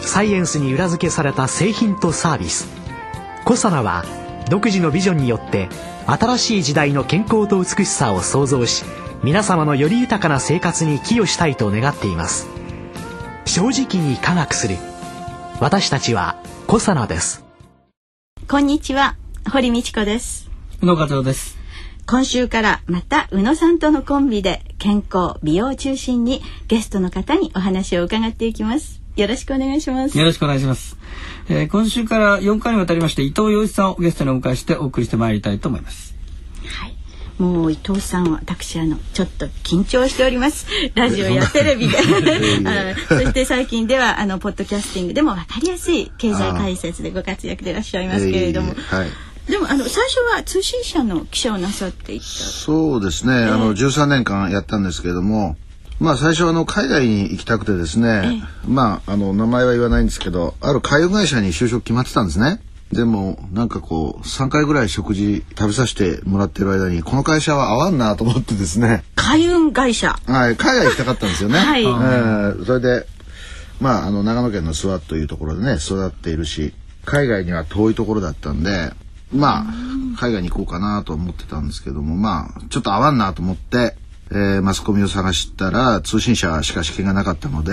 サイエンスに裏付けされた製品とサービス。コサナは独自のビジョンによって新しい時代の健康と美しさを創造し皆様のより豊かな生活に寄与したいと願っています。正直に科学する。私たちはコサナです。こんにちは。堀道子です。宇野和夫です。今週からまた宇野さんとのコンビで健康美容を中心にゲストの方にお話を伺っていきますよろしくお願いします。よろしくお願いします、えー、今週から4回にわたりまして伊藤洋一さんをゲストにお迎えしてお送りしてまいりたいと思います。はい。もう伊藤さんは私あのちょっと緊張しております。ラジオやテレビで？そして最近ではあのポッドキャスティングでもわかりやすい経済解説でご活躍でいらっしゃいますけれども、はい、でもあの最初は通信社の記者をなさっていた。そうですね、えー、あの13年間やったんですけれどもまあ最初あの海外に行きたくてですね、まああの名前は言わないんですけどある海運会社に就職決まってたんですね。でもなんかこう3回ぐらい食事食べさせてもらってる間にこの会社は合わんなと思ってですね。海運会社。はい海外行きたかったんですよね、はい。えー、それでまああの長野県の諏訪というところでね育っているし海外には遠いところだったんでまあ海外に行こうかなと思ってたんですけどもまあちょっと合わんなと思ってえー、マスコミを探したら通信社しか試験がなかったので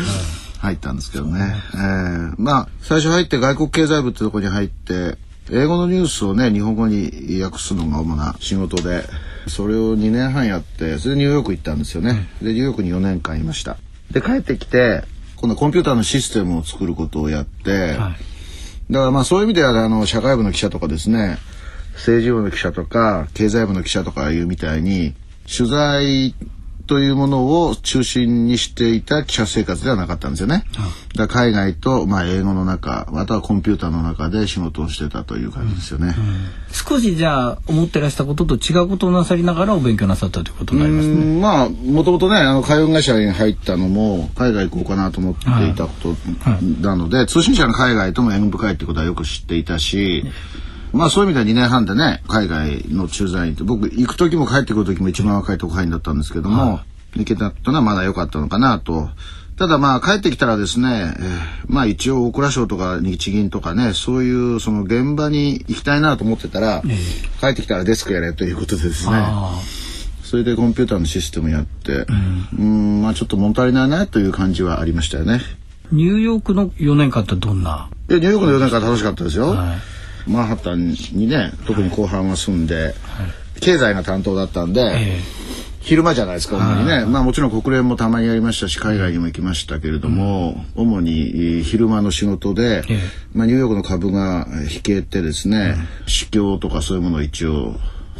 入ったんですけどね、えー、まあ最初入って外国経済部ってとこに入って英語のニュースをね日本語に訳すのが主な仕事でそれを2年半やってそれでニューヨーク行ったんですよね、でニューヨークに4年間いました。で帰ってきて今度コンピューターのシステムを作ることをやって、はい、だからまあそういう意味ではあの社会部の記者とかですね政治部の記者とか経済部の記者とかいうみたいに取材というものを中心にしていた記者生活ではなかったんですよね。だ海外と、まあ、英語の中またはコンピューターの中で仕事をしてたという感じですよね。うんうん、少しじゃあ思ってらしたことと違うことをなさりながらお勉強なさったということになりますね。まあもともとねあの海運会社に入ったのも海外行こうかなと思っていたことなので、はいはい、通信社の海外とも縁深いってことはよく知っていたし。まあそういう意味では2年半でね海外の駐在員って僕行く時も帰ってくる時も一番若い特派員だったんですけども、はい、行けたのはまだ良かったのかなと。ただまあ帰ってきたらですね、えー、まあ一応大蔵省とか日銀とかねそういうその現場に行きたいなと思ってたら、えー、帰ってきたらデスクやれということでですね。それでコンピューターのシステムやってうん。まあちょっと物足りないなという感じはありましたよね。ニューヨークの4年間ってどんな？ニューヨークの4年間楽しかったですよ。はいマンハッタンにね特に後半は住んで、はい、経済が担当だったんで、えー、昼間じゃないですか主にね。まあもちろん国連もたまにやりましたし海外にも行きましたけれども、うん、主に昼間の仕事で、えー、まあ、ニューヨークの株が引けてですね、うん、市況とかそういうものを一応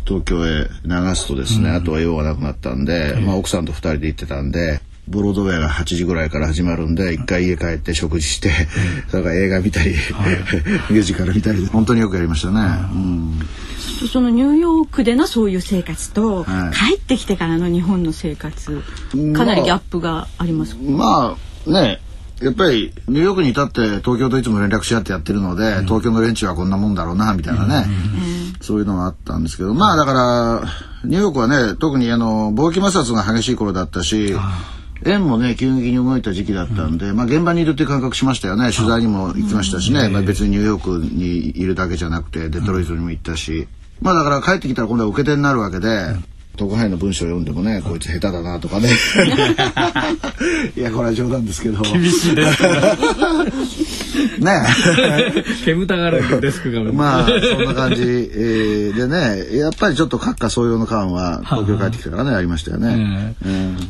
東京へ流すとですね、うん、あとは用がなくなったんで、まあ、奥さんと2人で行ってたんで。ブロードウェアが8時ぐらいから始まるんで一回家帰って食事して、それから映画見たり、ミュージカル見たり。本当によくやりましたね。うん。そのニューヨークでのそういう生活と、はい、帰ってきてからの日本の生活かなりギャップがあります、まあ、まあねやっぱりニューヨークにいたって東京といつも連絡し合ってやってるので、うん、東京の連中はこんなもんだろうなみたいなね、うん、そういうのがあったんですけどまあだからニューヨークはね特にあの貿易摩擦が激しい頃だったし円もね急激に動いた時期だったんで、まあ現場にいるっていう感覚しましたよね。取材にも行きましたしね、まあ、別にニューヨークにいるだけじゃなくてデトロイトにも行ったし、まあだから帰ってきたら今度は受け手になるわけで、特派員の文章を読んでもね、こいつ下手だなとかね。いや、これは冗談ですけど。厳しいです ね煙たがるデスクが。まあ、そんな感じ、えー、でね、やっぱりちょっと閣下総用の感は東京帰ってきてからね、ありましたよね。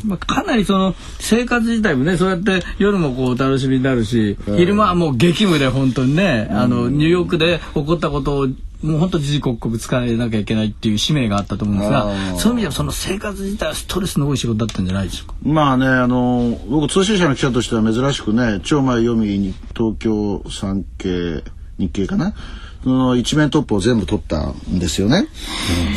まあ、かなりその生活自体もね、そうやって夜もこう楽しみになるし、昼間はもう激務で本当にね、あの、ニューヨークで起こったことをもう本当時々刻々使えなきゃいけないっていう使命があったと思うんですがそういう意味ではその生活自体はストレスの多い仕事だったんじゃないでしょうか？まあねあの僕通信社の記者としては珍しくね超前読みに東京産経日経かな？その一面トップを全部取ったんですよね、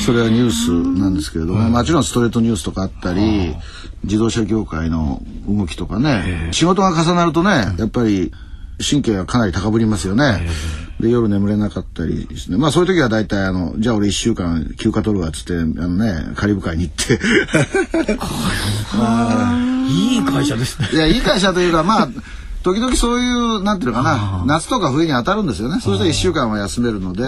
それはニュースなんですけれども、もちろんストレートニュースとかあったり自動車業界の動きとかね仕事が重なるとねやっぱり神経がかなり高ぶりますよね。で夜眠れなかったりですねまあそういう時は大体あのじゃあ俺1週間休暇取るわっつってあのねカリブ海に行って。いい会社ですね。いやいい会社というかまあ時々そういうなんていうのかな夏とか冬に当たるんですよね。そうしたら1週間は休めるので。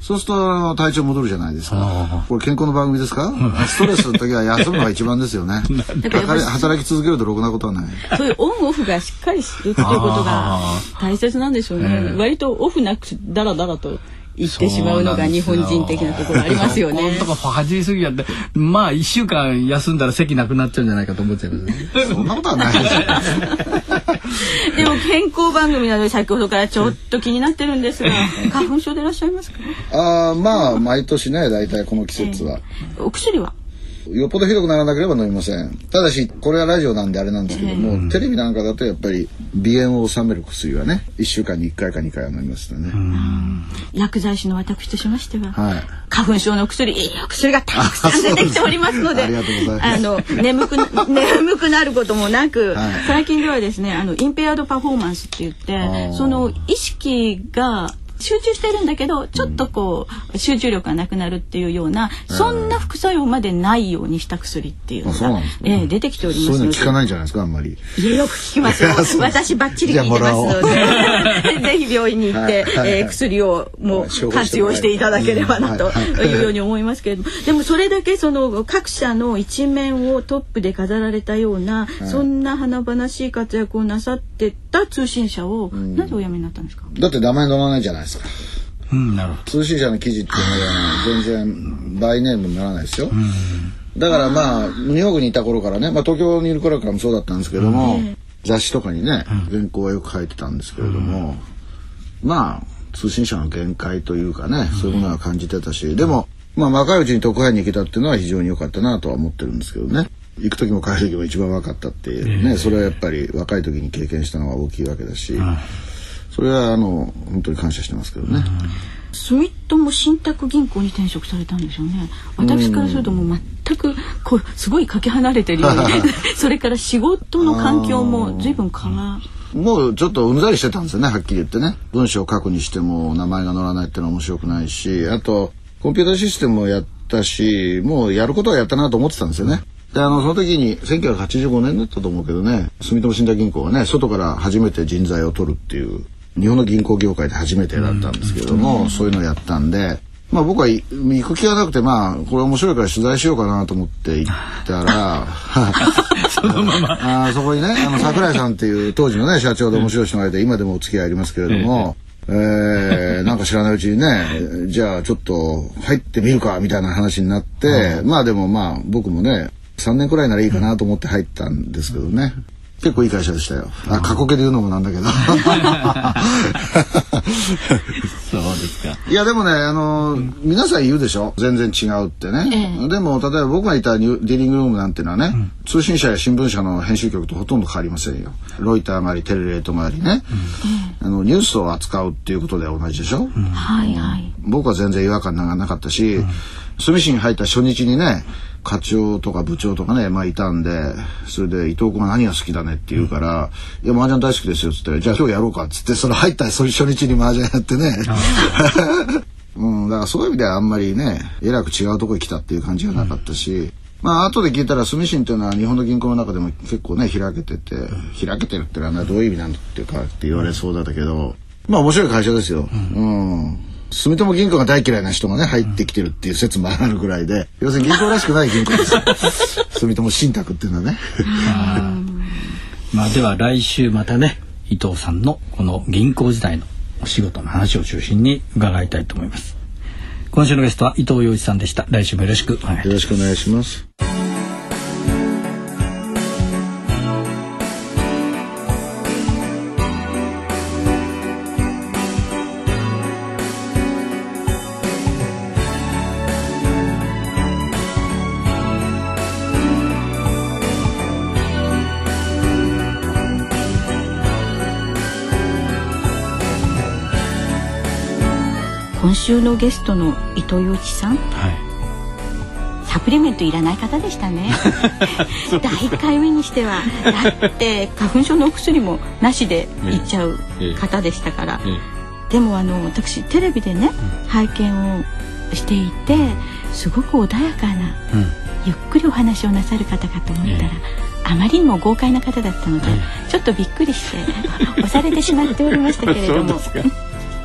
そうすると体調戻るじゃないですか。これ健康の番組ですか？ストレスの時は休むのが一番ですよね。働き続けるとろくなことはない。そういうオンオフがしっかりするっていうことが大切なんでしょうね。割とオフなくだらだらと。言ってしまうのが日本人的なところありますよね。とか走りすぎやってまあ一週間休んだら席なくなっちゃうんじゃないかと思っちゃいます、ね。そんなことはないです。でも健康番組なので先ほどからちょっと気になってるんですが 花粉症でいらっしゃいますか？ああまあ毎年ね大体この季節は、えー、お薬は？よっぽどひどくならなければ飲みません。ただしこれはラジオなんであれなんですけども、えー、テレビなんかだとやっぱり鼻炎を治める薬はね1週間に1回か2回は飲みますね。薬剤師の私としましては、はい、花粉症の薬いいお薬がたくさん出てきておりますのであの眠く眠くなることもなく、はい、最近ではですねあのインペアードパフォーマンスって言ってその意識が集中してるんだけどちょっとこう、集中力がなくなるっていうような、そんな副作用までないようにした薬っていうのが、えー、出てきておりますそういうの聞かないんじゃないですかあんまり。いやよく聞きますよ。私ばっちり聞いてますのでぜひ病院に行って、えー、薬をもう活用していただければなというように思いますけれども。でもそれだけその各社の一面をトップで飾られたような、そんな華々しい活躍をなさってた通信社を、なぜお辞めになったんですか？だって名前載らないじゃないですか。うん、なるほど。通信社の記事っていうのは全然バイネームにならないですよ。うん、だからまあニューヨークにいた頃からね、まあ、東京にいる頃からもそうだったんですけども、うん、雑誌とかにね原稿はよく書いてたんですけれども、まあ通信社の限界というかねそういうものは感じてたし、でもまあ若いうちに特派員に行けたっていうのは非常に良かったなとは思ってるんですけどね。行く時も帰る時も一番若かったっていうね、それはやっぱり若い時に経験したのが大きいわけだし、それはあの本当に感謝してますけどね。住友信託銀行に転職されたんですよね。私からするともう全くこうすごいかけ離れてるように それから仕事の環境も随分変わもうちょっとうんざりしてたんですよねはっきり言ってね文章を書くにしても名前が載らないっていうのは面白くないしあとコンピューターシステムをやったしもうやることはやったなと思ってたんですよねであのその時に1985年だったと思うけどね住友信託銀行はね外から初めて人材を取るっていう日本の銀行業界で初めてだったんですけれども、うん、そういうのをやったんで。まあ僕は行く気がなくてまあこれ面白いから取材しようかなと思って行ったら そのまま あそこにねあの桜井さんっていう当時のね社長で面白い人がいて今でもお付き合いありますけれども、えー、なんか知らないうちにねじゃあちょっと入ってみるかみたいな話になって、まあでもまあ僕もね3年くらいならいいかなと思って入ったんですけどね。結構いい会社でしたよ。あ、過去形で言うのもなんだけど。そうですか。いや、でもね、あの、皆さん言うでしょ？全然違うってね。ええ、でも、例えば僕がいたディーリングルームなんていうのはね、うん、通信社や新聞社の編集局とほとんど変わりませんよ。ロイターもあり、テレレートもありね。うん、あの、ニュースを扱うっていうことで同じでしょ、うん、はいはい。僕は全然違和感がなかったし、住市に入った初日にね、課長とか部長とかね、まあいたんで、それで伊藤君は何が好きだねって言うから、うん、いや、麻雀大好きですよっつって、じゃあ今日やろうかっつって、その入ったそ初日に麻雀やってね。うん、だからそういう意味ではあんまりね、えらく違うとこに来たっていう感じがなかったし、うん、まあ後で聞いたら住信っていうのは日本の銀行の中でも結構ね、開けてて、開けてるってのはどういう意味なんだっていうかって言われそうだったけど、まあ面白い会社ですよ。うん、うん住友銀行が大嫌いな人がね入ってきてるっていう説もあるぐらいで要するに銀行らしくない銀行です。住友信託っていうのはね。まあでは来週またね伊藤さんのこの銀行時代のお仕事の話を中心に伺いたいと思います。今週のゲストは伊藤洋一さんでした。来週もよろしくお願いします。よろしくお願いします週のゲストの伊藤洋一さん。はい。サプリメントいらない方でしたね。第1回目にしてはだって花粉症のお薬もなしでいっちゃう方でしたから、ええ。でもあの私テレビでね拝見をしていてすごく穏やかなうん。ゆっくりお話をなさる方かと思ったら、えあまりにも豪快な方だったので、えちょっとびっくりして押されてしまっておりましたけれども。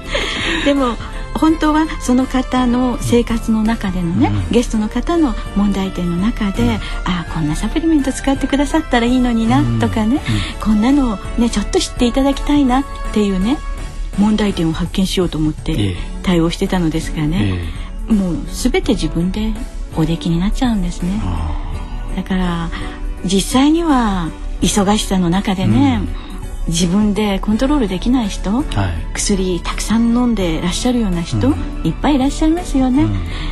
でも本当はその方の生活の中でのね、ゲストの方の問題点の中で、ああこんなサプリメント使ってくださったらいいのにな、とかね、こんなのをねちょっと知っていただきたいなっていうね問題点を発見しようと思っえてえ対応してたのですがね、もう全て自分でおできになっちゃうんですね。だから実際には忙しさの中でね、自分でコントロールできない人、はい。薬たくさん飲んでらっしゃるような人、いっぱいいらっしゃいますよね、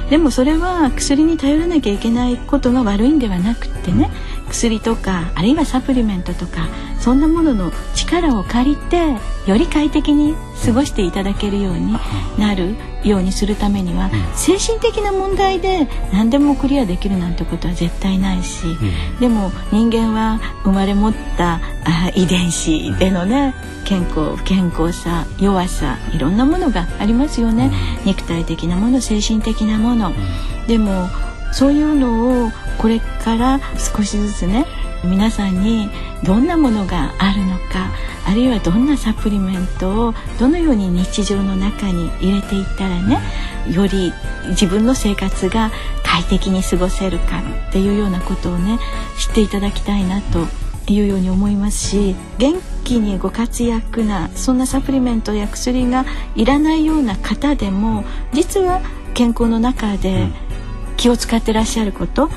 でもそれは薬に頼らなきゃいけないことが悪いんではなくってね薬とかあるいはサプリメントとかそんなものの力を借りてより快適に過ごしていただけるようになるようにするためには、精神的な問題で何でもクリアできるなんてことは絶対ないし、でも人間は生まれ持ったあ遺伝子でのね健康不健康さ弱さいろんなものがありますよね、肉体的なもの精神的なもの、でもそういうのをこれから少しずつね皆さんにどんなものがあるのかあるいはどんなサプリメントをどのように日常の中に入れていったらねより自分の生活が快適に過ごせるかっていうようなことをね知っていただきたいなというように思いますし元気にご活躍なそんなサプリメントや薬がいらないような方でも実は健康の中で気を使ってらっしゃること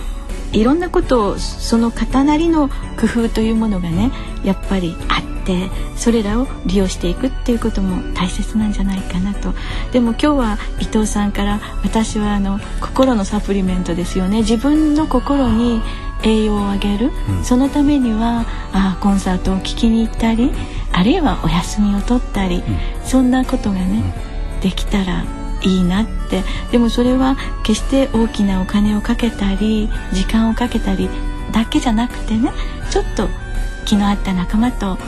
いろんなことをその方なりの工夫というものがねやっぱりあってそれらを利用していくっていうことも大切なんじゃないかなと。でも今日は伊藤さんから私はあの心のサプリメントですよね。自分の心に栄養をあげる、そのためにはあコンサートを聴きに行ったりあるいはお休みを取ったり、そんなことがね、できたらいいなって。でもそれは決して大きなお金をかけたり時間をかけたりだけじゃなくてねちょっと気の合った仲間と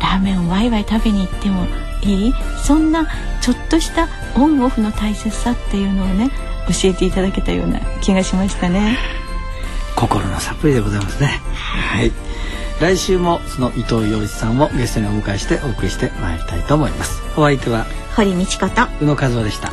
ラーメンをワイワイ食べに行ってもいい？そんなちょっとしたオンオフの大切さっていうのをね教えていただけたような気がしましたね。心のサプリでございますね。はい。来週もその伊藤洋一さんをゲストにお迎えしてお送りしてまいりたいと思います。お相手は堀道子と宇野和夫でした